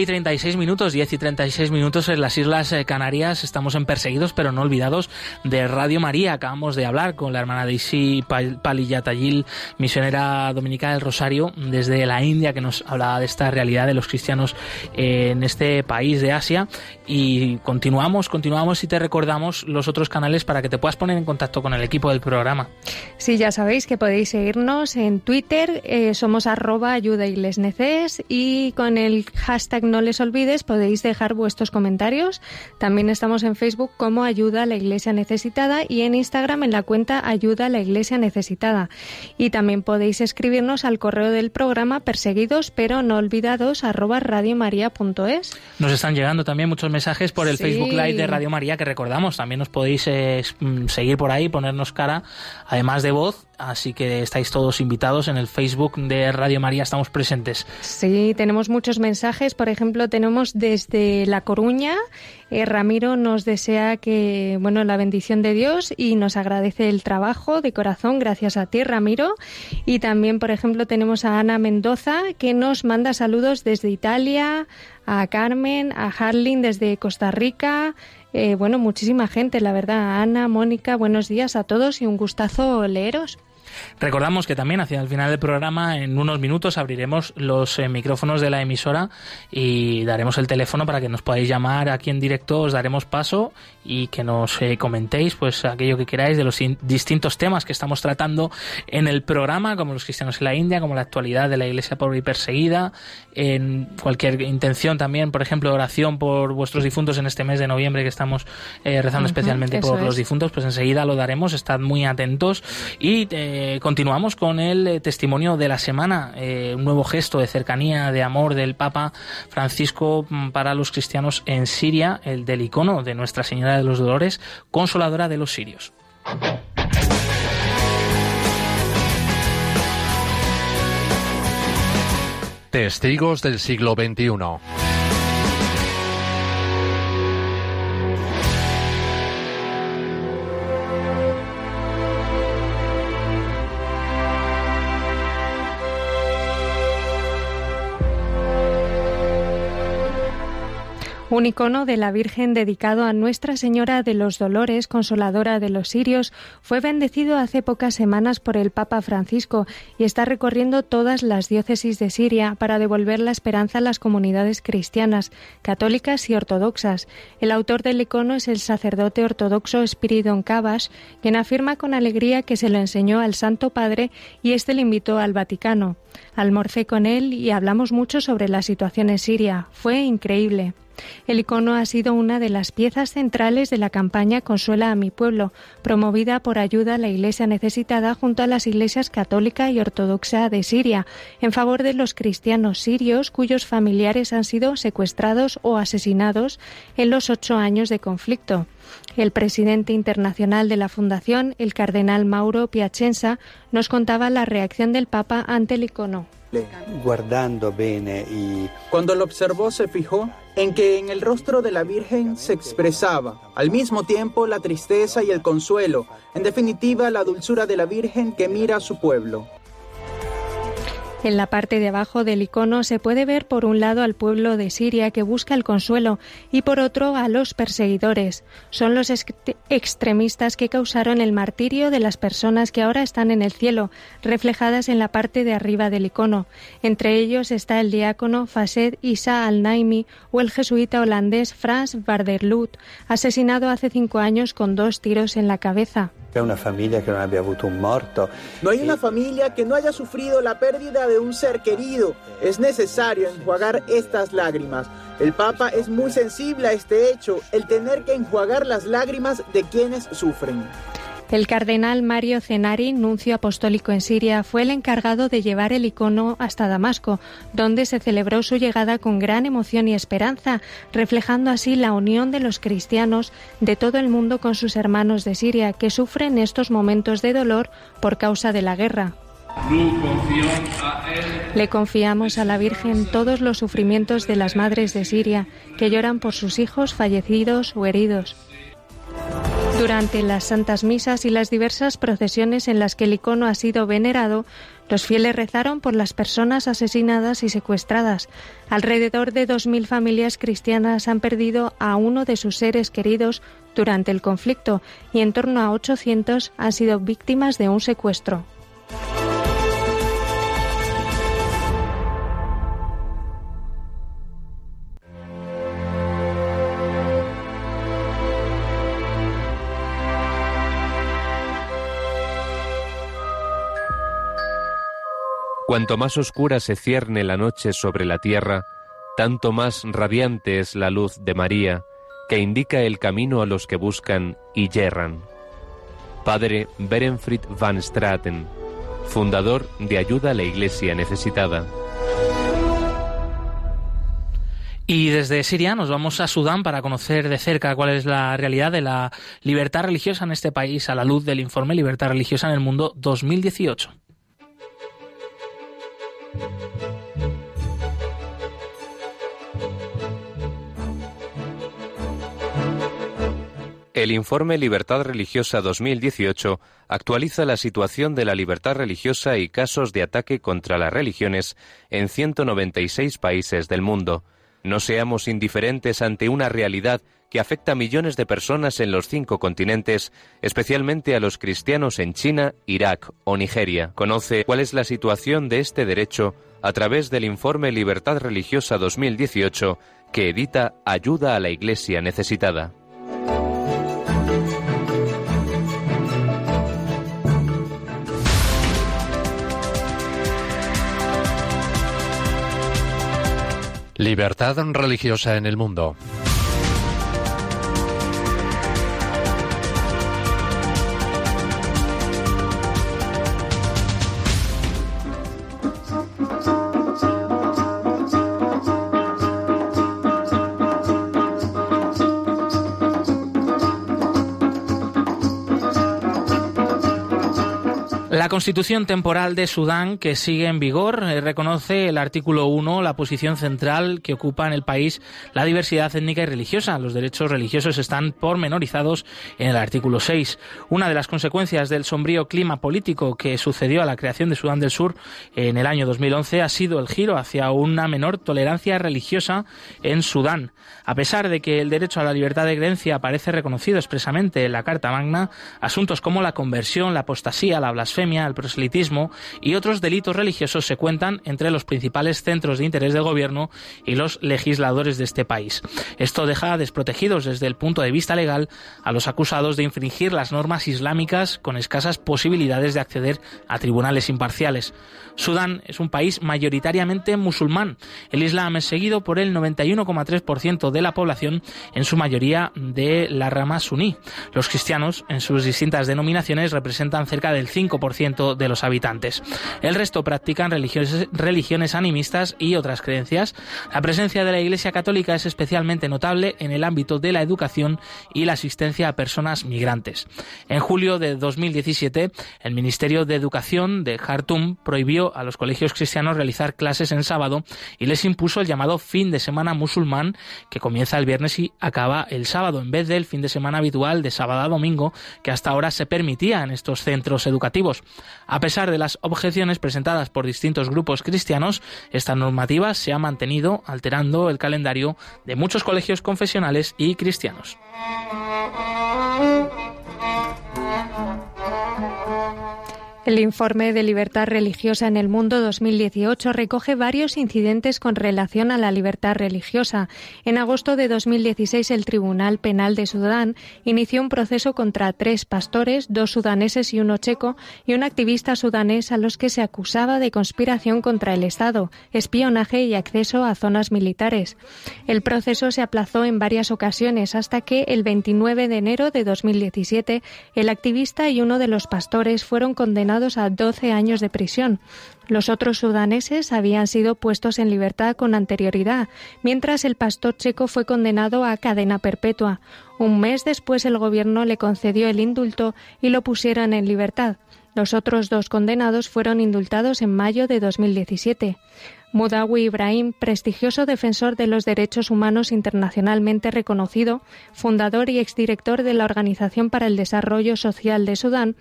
Y 36 minutos, 10 y 36 minutos en las Islas eh, Canarias. Estamos en Perseguidos, pero no olvidados de Radio María. Acabamos de hablar con la hermana Daisy Palillatayil, misionera dominicana del Rosario, desde la India, que nos hablaba de esta realidad de los cristianos en este país de Asia. Y continuamos, continuamos y te recordamos los otros canales para que te puedas poner en contacto con el equipo del programa. Sí, ya sabéis que podéis seguirnos en Twitter, eh, somos arroba ayuda y les neces, y con el hashtag no les olvides, podéis dejar vuestros comentarios. También estamos en Facebook como Ayuda a la Iglesia Necesitada y en Instagram en la cuenta Ayuda a la Iglesia Necesitada. Y también podéis escribirnos al correo del programa perseguidos pero no olvidados arroba radiomaria.es. Nos están llegando también muchos mensajes por el Facebook Live de Radio María que recordamos. También os podéis eh, mm, seguir por ahí, ponernos cara, además de voz. Así que estáis todos invitados en el Facebook de Radio María, estamos presentes. Sí, tenemos muchos mensajes. Por ejemplo, tenemos desde La Coruña, eh, Ramiro nos desea que, bueno, la bendición de Dios y nos agradece el trabajo de corazón. Gracias a ti, Ramiro. Y también, por ejemplo, tenemos a Ana Mendoza que nos manda saludos desde Italia, a Carmen, a Harling desde Costa Rica. Eh, bueno, muchísima gente, la verdad. Ana, Mónica, buenos días a todos y un gustazo leeros. Recordamos que también hacia el final del programa, en unos minutos, abriremos los eh, micrófonos de la emisora y daremos el teléfono para que nos podáis llamar aquí en directo, os daremos paso y que nos eh, comentéis pues aquello que queráis de los distintos temas que estamos tratando en el programa, como los cristianos en la India, como la actualidad de la iglesia pobre y perseguida, en cualquier intención también, por ejemplo, oración por vuestros difuntos en este mes de noviembre que estamos eh, rezando especialmente por los difuntos, pues enseguida lo daremos, estad muy atentos y eh, continuamos con el testimonio de la semana, un nuevo gesto de cercanía, de amor del Papa Francisco mm, para los cristianos en Siria, el del icono de Nuestra Señora de los Dolores, consoladora de los sirios. Testigos del siglo XXI. Un icono de la Virgen dedicado a Nuestra Señora de los Dolores, consoladora de los sirios, fue bendecido hace pocas semanas por el Papa Francisco y está recorriendo todas las diócesis de Siria para devolver la esperanza a las comunidades cristianas, católicas y ortodoxas. El autor del icono es el sacerdote ortodoxo Spiridon Kabash, quien afirma con alegría que se lo enseñó al Santo Padre y éste le invitó al Vaticano. Almorcé con él y hablamos mucho sobre la situación en Siria. Fue increíble. El icono ha sido una de las piezas centrales de la campaña Consuela a mi pueblo, promovida por ayuda a la Iglesia necesitada junto a las iglesias católica y ortodoxa de Siria, en favor de los cristianos sirios cuyos familiares han sido secuestrados o asesinados en los ocho años de conflicto. El presidente internacional de la Fundación, el cardenal Mauro Piacenza, nos contaba la reacción del Papa ante el icono. Cuando lo observó se fijó en que en el rostro de la Virgen se expresaba al mismo tiempo la tristeza y el consuelo, en definitiva la dulzura de la Virgen que mira a su pueblo. En la parte de abajo del icono se puede ver por un lado al pueblo de Siria que busca el consuelo y por otro a los perseguidores. Son los extremistas que causaron el martirio de las personas que ahora están en el cielo, reflejadas en la parte de arriba del icono. Entre ellos está el diácono Fased Isa al-Naimi o el jesuita holandés Frans Varderlut, asesinado hace cinco años con dos tiros en la cabeza. Una familia que no haya avuto un muerto. No hay una familia que no haya sufrido la pérdida de un ser querido. Es necesario enjuagar estas lágrimas. El Papa es muy sensible a este hecho, el tener que enjuagar las lágrimas de quienes sufren. El cardenal Mario Cenari, nuncio apostólico en Siria, fue el encargado de llevar el icono hasta Damasco, donde se celebró su llegada con gran emoción y esperanza, reflejando así la unión de los cristianos de todo el mundo con sus hermanos de Siria, que sufren estos momentos de dolor por causa de la guerra. Le confiamos a la Virgen todos los sufrimientos de las madres de Siria, que lloran por sus hijos fallecidos o heridos. Durante las santas misas y las diversas procesiones en las que el icono ha sido venerado, los fieles rezaron por las personas asesinadas y secuestradas. Alrededor de 2.000 familias cristianas han perdido a uno de sus seres queridos durante el conflicto y en torno a 800 han sido víctimas de un secuestro. Cuanto más oscura se cierne la noche sobre la tierra, tanto más radiante es la luz de María, que indica el camino a los que buscan y yerran. Padre Berenfried van Straten, fundador de Ayuda a la Iglesia Necesitada. Y desde Siria nos vamos a Sudán para conocer de cerca cuál es la realidad de la libertad religiosa en este país a la luz del informe Libertad Religiosa en el Mundo 2018. El informe Libertad Religiosa 2018 actualiza la situación de la libertad religiosa y casos de ataque contra las religiones en 196 países del mundo. No seamos indiferentes ante una realidad que afecta a millones de personas en los cinco continentes, especialmente a los cristianos en China, Irak o Nigeria. Conoce cuál es la situación de este derecho a través del informe Libertad Religiosa 2018 que edita Ayuda a la Iglesia Necesitada. Libertad religiosa en el mundo. Constitución temporal de Sudán, que sigue en vigor, eh, reconoce el artículo 1 la posición central que ocupa en el país la diversidad étnica y religiosa. Los derechos religiosos están pormenorizados en el artículo 6. Una de las consecuencias del sombrío clima político que sucedió a la creación de Sudán del Sur en el año 2011 ha sido el giro hacia una menor tolerancia religiosa en Sudán. A pesar de que el derecho a la libertad de creencia aparece reconocido expresamente en la Carta Magna, asuntos como la conversión, la apostasía, la blasfemia, el proselitismo y otros delitos religiosos se cuentan entre los principales centros de interés del gobierno y los legisladores de este país. Esto deja desprotegidos desde el punto de vista legal a los acusados de infringir las normas islámicas con escasas posibilidades de acceder a tribunales imparciales. Sudán es un país mayoritariamente musulmán. El Islam es seguido por el 91,3% de la población, en su mayoría de la rama suní. Los cristianos, en sus distintas denominaciones, representan cerca del 5% de los habitantes. El resto practican religiones, religiones animistas y otras creencias. La presencia de la Iglesia Católica es especialmente notable en el ámbito de la educación y la asistencia a personas migrantes. En julio de 2017, el Ministerio de Educación de Khartoum prohibió a los colegios cristianos realizar clases en sábado y les impuso el llamado fin de semana musulmán que comienza el viernes y acaba el sábado en vez del fin de semana habitual de sábado a domingo que hasta ahora se permitía en estos centros educativos. A pesar de las objeciones presentadas por distintos grupos cristianos, esta normativa se ha mantenido alterando el calendario de muchos colegios confesionales y cristianos. El informe de libertad religiosa en el mundo 2018 recoge varios incidentes con relación a la libertad religiosa. En agosto de 2016, el Tribunal Penal de Sudán inició un proceso contra tres pastores, dos sudaneses y uno checo, y un activista sudanés a los que se acusaba de conspiración contra el Estado, espionaje y acceso a zonas militares. El proceso se aplazó en varias ocasiones hasta que el 29 de enero de 2017 el activista y uno de los pastores fueron condenados a 12 años de prisión. Los otros sudaneses habían sido puestos en libertad con anterioridad, mientras el pastor checo fue condenado a cadena perpetua. Un mes después el gobierno le concedió el indulto y lo pusieron en libertad. Los otros dos condenados fueron indultados en mayo de 2017. Mudawi Ibrahim, prestigioso defensor de los derechos humanos internacionalmente reconocido, fundador y exdirector de la Organización para el Desarrollo Social de Sudán,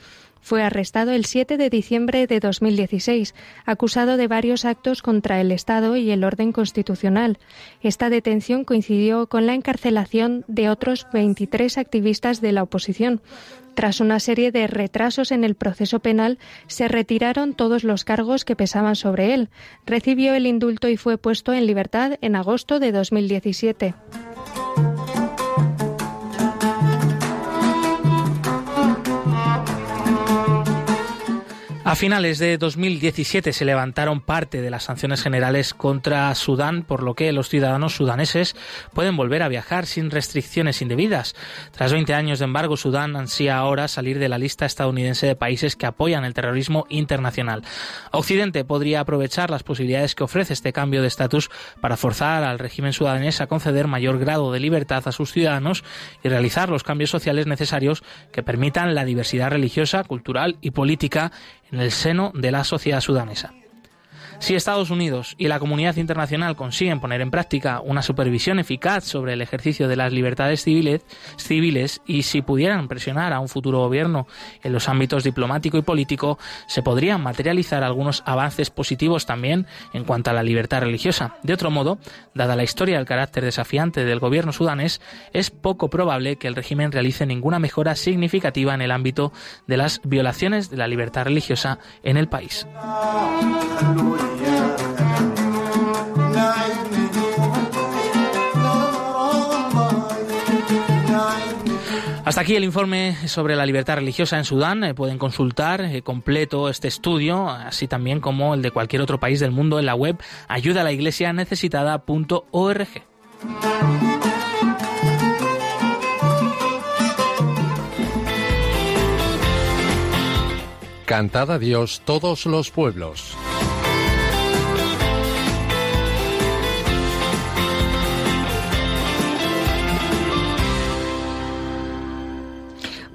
fue arrestado el 7 de diciembre de 2016, acusado de varios actos contra el Estado y el orden constitucional. Esta detención coincidió con la encarcelación de otros 23 activistas de la oposición. Tras una serie de retrasos en el proceso penal, se retiraron todos los cargos que pesaban sobre él. Recibió el indulto y fue puesto en libertad en agosto de 2017. A finales de 2017 se levantaron parte de las sanciones generales contra Sudán, por lo que los ciudadanos sudaneses pueden volver a viajar sin restricciones indebidas. Tras 20 años de embargo, Sudán ansía ahora salir de la lista estadounidense de países que apoyan el terrorismo internacional. Occidente podría aprovechar las posibilidades que ofrece este cambio de estatus para forzar al régimen sudanés a conceder mayor grado de libertad a sus ciudadanos y realizar los cambios sociales necesarios que permitan la diversidad religiosa, cultural y política en el seno de la sociedad sudanesa. Si Estados Unidos y la comunidad internacional consiguen poner en práctica una supervisión eficaz sobre el ejercicio de las libertades civiles, y si pudieran presionar a un futuro gobierno en los ámbitos diplomático y político, se podrían materializar algunos avances positivos también en cuanto a la libertad religiosa. De otro modo, dada la historia del carácter desafiante del gobierno sudanés, es poco probable que el régimen realice ninguna mejora significativa en el ámbito de las violaciones de la libertad religiosa en el país. Hasta aquí el informe sobre la libertad religiosa en Sudán. Eh, pueden consultar eh, completo este estudio, así también como el de cualquier otro país del mundo en la web ayudalaiglesianecesitada.org. Cantad a Dios todos los pueblos.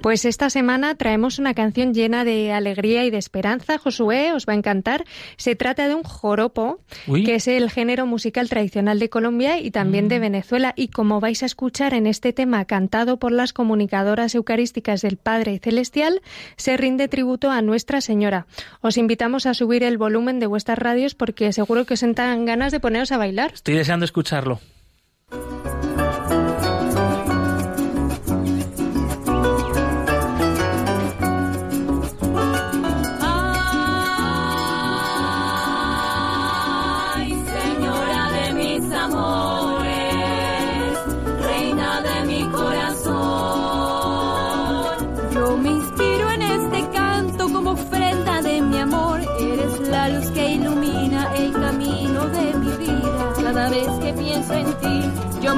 Pues esta semana traemos una canción llena de alegría y de esperanza. Josué, os va a encantar. Se trata de un joropo, que es el género musical tradicional de Colombia y también de mm. Venezuela. Y como vais a escuchar en este tema cantado por las comunicadoras eucarísticas del Padre Celestial, se rinde tributo a Nuestra Señora. Os invitamos a subir el volumen de vuestras radios porque seguro que os sentan ganas de poneros a bailar. Estoy deseando escucharlo.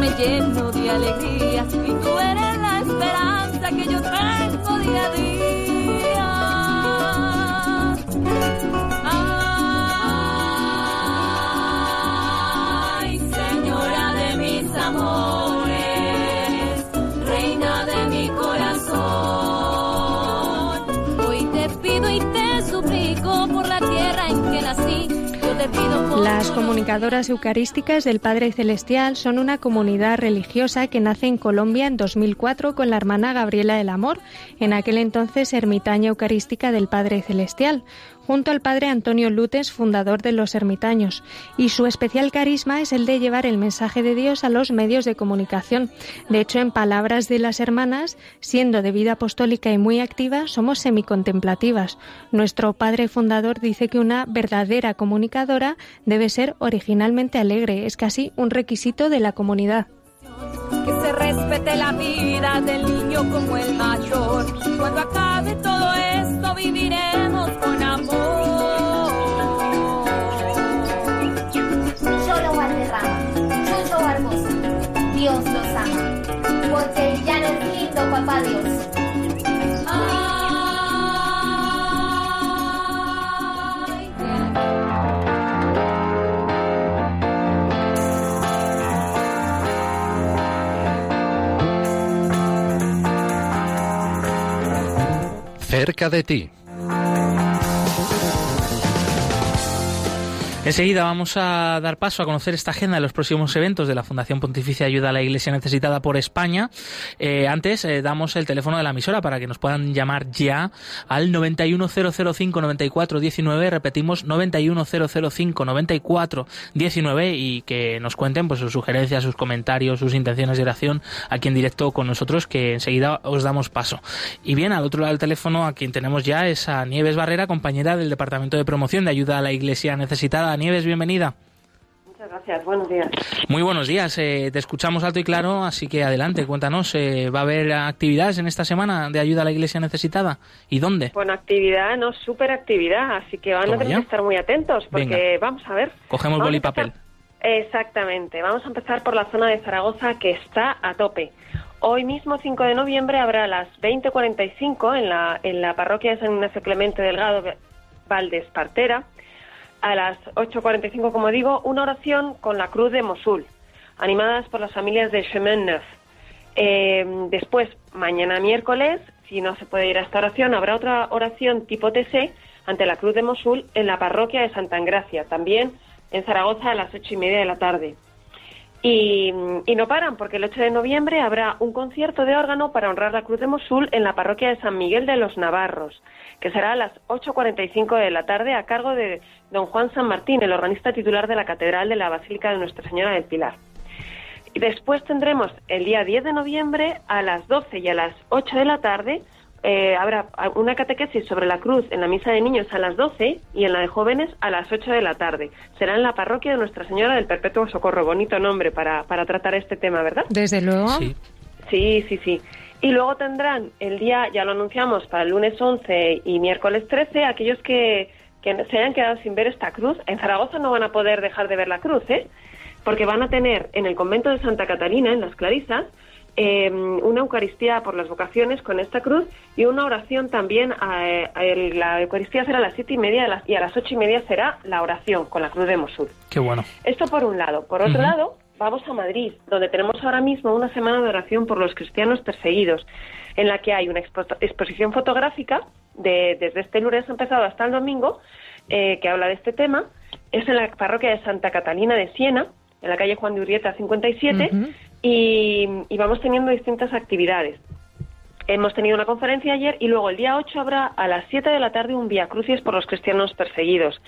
Me lleno de alegría las comunicadoras eucarísticas del Padre Celestial son una comunidad religiosa que nace en Colombia en 2004 con la hermana Gabriela del Amor, en aquel entonces ermitaña eucarística del Padre Celestial junto al padre Antonio Lutes, fundador de los ermitaños, y su especial carisma es el de llevar el mensaje de Dios a los medios de comunicación. De hecho, en palabras de las hermanas, siendo de vida apostólica y muy activa, somos semicontemplativas. Nuestro padre fundador dice que una verdadera comunicadora debe ser originalmente alegre, es casi un requisito de la comunidad que se respete la vida del niño como el mayor. Cuando acabe todo esto viviremos con Dios los ama, porque ya no es papá Dios. cerca de ti. Enseguida vamos a dar paso a conocer esta agenda de los próximos eventos de la Fundación Pontificia Ayuda a la Iglesia Necesitada por España. Eh, antes eh, damos el teléfono de la emisora para que nos puedan llamar ya al 910059419. Repetimos 910059419 y que nos cuenten pues sus sugerencias, sus comentarios, sus intenciones de oración aquí en directo con nosotros que enseguida os damos paso. Y bien, al otro lado del teléfono a quien tenemos ya es a Nieves Barrera, compañera del Departamento de Promoción de Ayuda a la Iglesia Necesitada Nieves, bienvenida. Muchas gracias, buenos días. Muy buenos días, eh, te escuchamos alto y claro, así que adelante, cuéntanos, eh, ¿va a haber actividades en esta semana de ayuda a la iglesia necesitada? ¿Y dónde? Bueno, actividad, no, súper actividad, así que van a tener que estar muy atentos, porque vamos a ver. Cogemos boli y papel. Exactamente, vamos a empezar por la zona de Zaragoza que está a tope. Hoy mismo, 5 de noviembre, habrá a las 20.45 en la, en la parroquia de San Ignacio Clemente Delgado Valdes Partera a las 8.45, como digo, una oración con la Cruz de Mosul, animadas por las familias de Neuf. Eh, después, mañana miércoles, si no se puede ir a esta oración, habrá otra oración tipo TC ante la Cruz de Mosul en la parroquia de Santa Engracia, también en Zaragoza a las ocho y media de la tarde. Y, y, no paran, porque el 8 de noviembre habrá un concierto de órgano para honrar la Cruz de Mosul en la parroquia de San Miguel de los Navarros que será a las 8.45 de la tarde a cargo de don Juan San Martín, el organista titular de la Catedral de la Basílica de Nuestra Señora del Pilar. Y después tendremos el día 10 de noviembre a las 12 y a las 8 de la tarde eh, habrá una catequesis sobre la cruz en la misa de niños a las 12 y en la de jóvenes a las 8 de la tarde. Será en la parroquia de Nuestra Señora del Perpetuo Socorro. Bonito nombre para, para tratar este tema, ¿verdad? Desde luego. Sí, sí, sí. sí. Y luego tendrán el día, ya lo anunciamos, para el lunes 11 y miércoles 13, aquellos que, se hayan quedado sin ver esta cruz. En Zaragoza no van a poder dejar de ver la cruz, ¿eh? porque van a tener en el convento de Santa Catalina, en las Clarisas, em, una Eucaristía por las vocaciones con esta cruz y una oración también. A, la Eucaristía será a las siete y media y a las ocho y media será la oración con la cruz de Mosul. Qué bueno. Esto por un lado. Por otro lado, vamos a Madrid, donde tenemos ahora mismo una semana de oración por los cristianos perseguidos, en la que hay una exposición fotográfica de, desde este lunes empezado hasta el domingo, eh, que habla de este tema. Es en la parroquia de Santa Catalina de Siena, en la calle Juan de Urrieta 57, y, y vamos teniendo distintas actividades. Hemos tenido una conferencia ayer y luego el día 8 habrá a las 7 de la tarde un Vía Crucis por los cristianos perseguidos.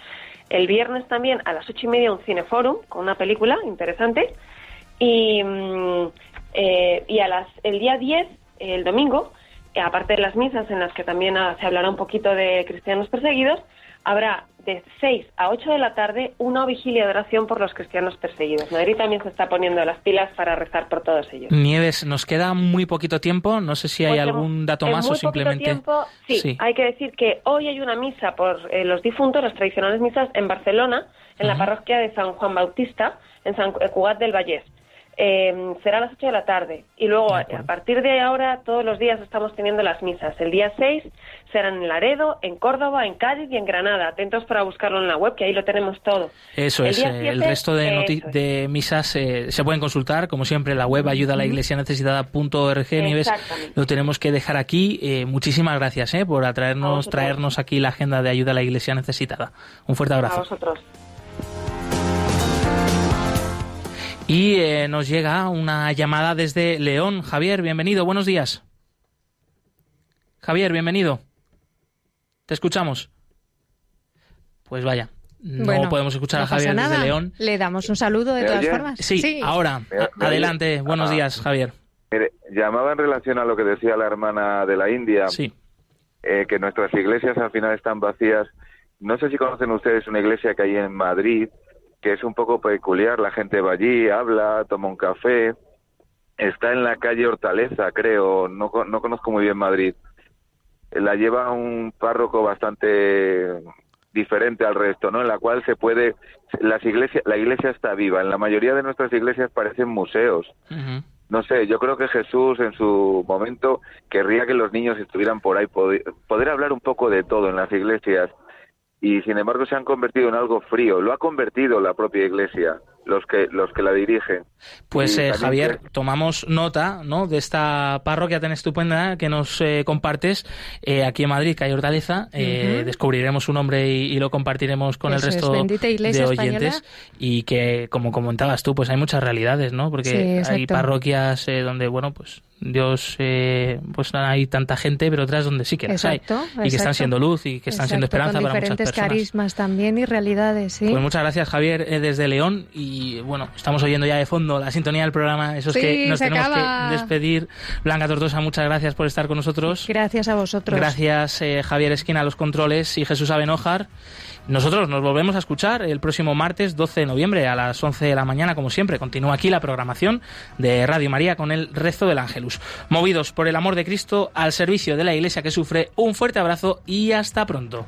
El viernes también a las 8 y media un cineforum con una película interesante. Y, mm, eh, y a las, el día 10, el domingo, aparte de las misas en las que también se hablará un poquito de cristianos perseguidos, habrá de 6 a 8 de la tarde una vigilia de oración por los cristianos perseguidos. Madrid también se está poniendo las pilas para rezar por todos ellos. Nieves, nos queda muy poquito tiempo. No sé si hay pues algún dato más o simplemente. Tiempo, sí, hay que decir que hoy hay una misa por eh, los difuntos, las tradicionales misas en Barcelona, en la parroquia de San Juan Bautista, en San Cugat del Vallés. Eh, será a las 8 de la tarde. Y luego, a partir de ahora, todos los días estamos teniendo las misas. El día 6 serán en Laredo, en Córdoba, en Cádiz y en Granada. Atentos para buscarlo en la web, que ahí lo tenemos todo. Eso es. Eh, el resto de, de misas eh, se pueden consultar, como siempre, en la web ayuda a la iglesia necesitada.org. Nieves, lo tenemos que dejar aquí. Eh, muchísimas gracias por atraernos, traernos aquí la agenda de ayuda a la iglesia necesitada. Un fuerte abrazo. A vosotros. Y eh, nos llega una llamada desde León. Javier, bienvenido, buenos días. Javier, bienvenido. Te escuchamos. Pues vaya, no podemos escuchar a Javier desde León. Le damos un saludo de todas formas. Sí, ahora. adelante. Buenos días, Javier. Mire, llamaba en relación a lo que decía la hermana de la India. Sí. Eh, que nuestras iglesias al final están vacías. No sé si conocen ustedes una iglesia que hay en Madrid que es un poco peculiar. La gente va allí, habla, toma un café. Está en la calle Hortaleza, creo. No, no conozco muy bien Madrid. La lleva un párroco bastante diferente al resto, ¿no? En la cual se puede las iglesias la iglesia está viva. En la mayoría de nuestras iglesias parecen museos. No sé, yo creo que Jesús en su momento querría que los niños estuvieran por ahí, poder hablar un poco de todo en las iglesias y sin embargo se han convertido en algo frío. Lo ha convertido la propia Iglesia, los que los que la dirigen. Pues eh, Javier, tomamos nota ¿no? de esta parroquia tan estupenda que nos eh, compartes eh, aquí en Madrid, calle Hortaleza. Descubriremos su nombre y, lo compartiremos con el resto de oyentes. Y que, como comentabas tú, pues hay muchas realidades, ¿no? Porque hay parroquias donde, bueno, pues Dios, eh, pues hay tanta gente, pero otras donde sí que las hay. Y que están siendo luz y que están siendo esperanza para muchas personas. carismas también y realidades, sí. Pues muchas gracias, Javier, eh, desde León. Y bueno, estamos oyendo ya de fondo la sintonía del programa. Eso es que nos tenemos que despedir. Blanca Tortosa, muchas gracias por estar con nosotros. Gracias a vosotros. Gracias, eh, Javier Esquina, a los controles y Jesús Abenojar. Nosotros nos volvemos a escuchar el próximo martes 12 de noviembre a las 11 de la mañana, como siempre. Continúa aquí la programación de Radio María con el resto del Ángelus. Movidos por el amor de Cristo al servicio de la Iglesia que sufre, un fuerte abrazo y hasta pronto.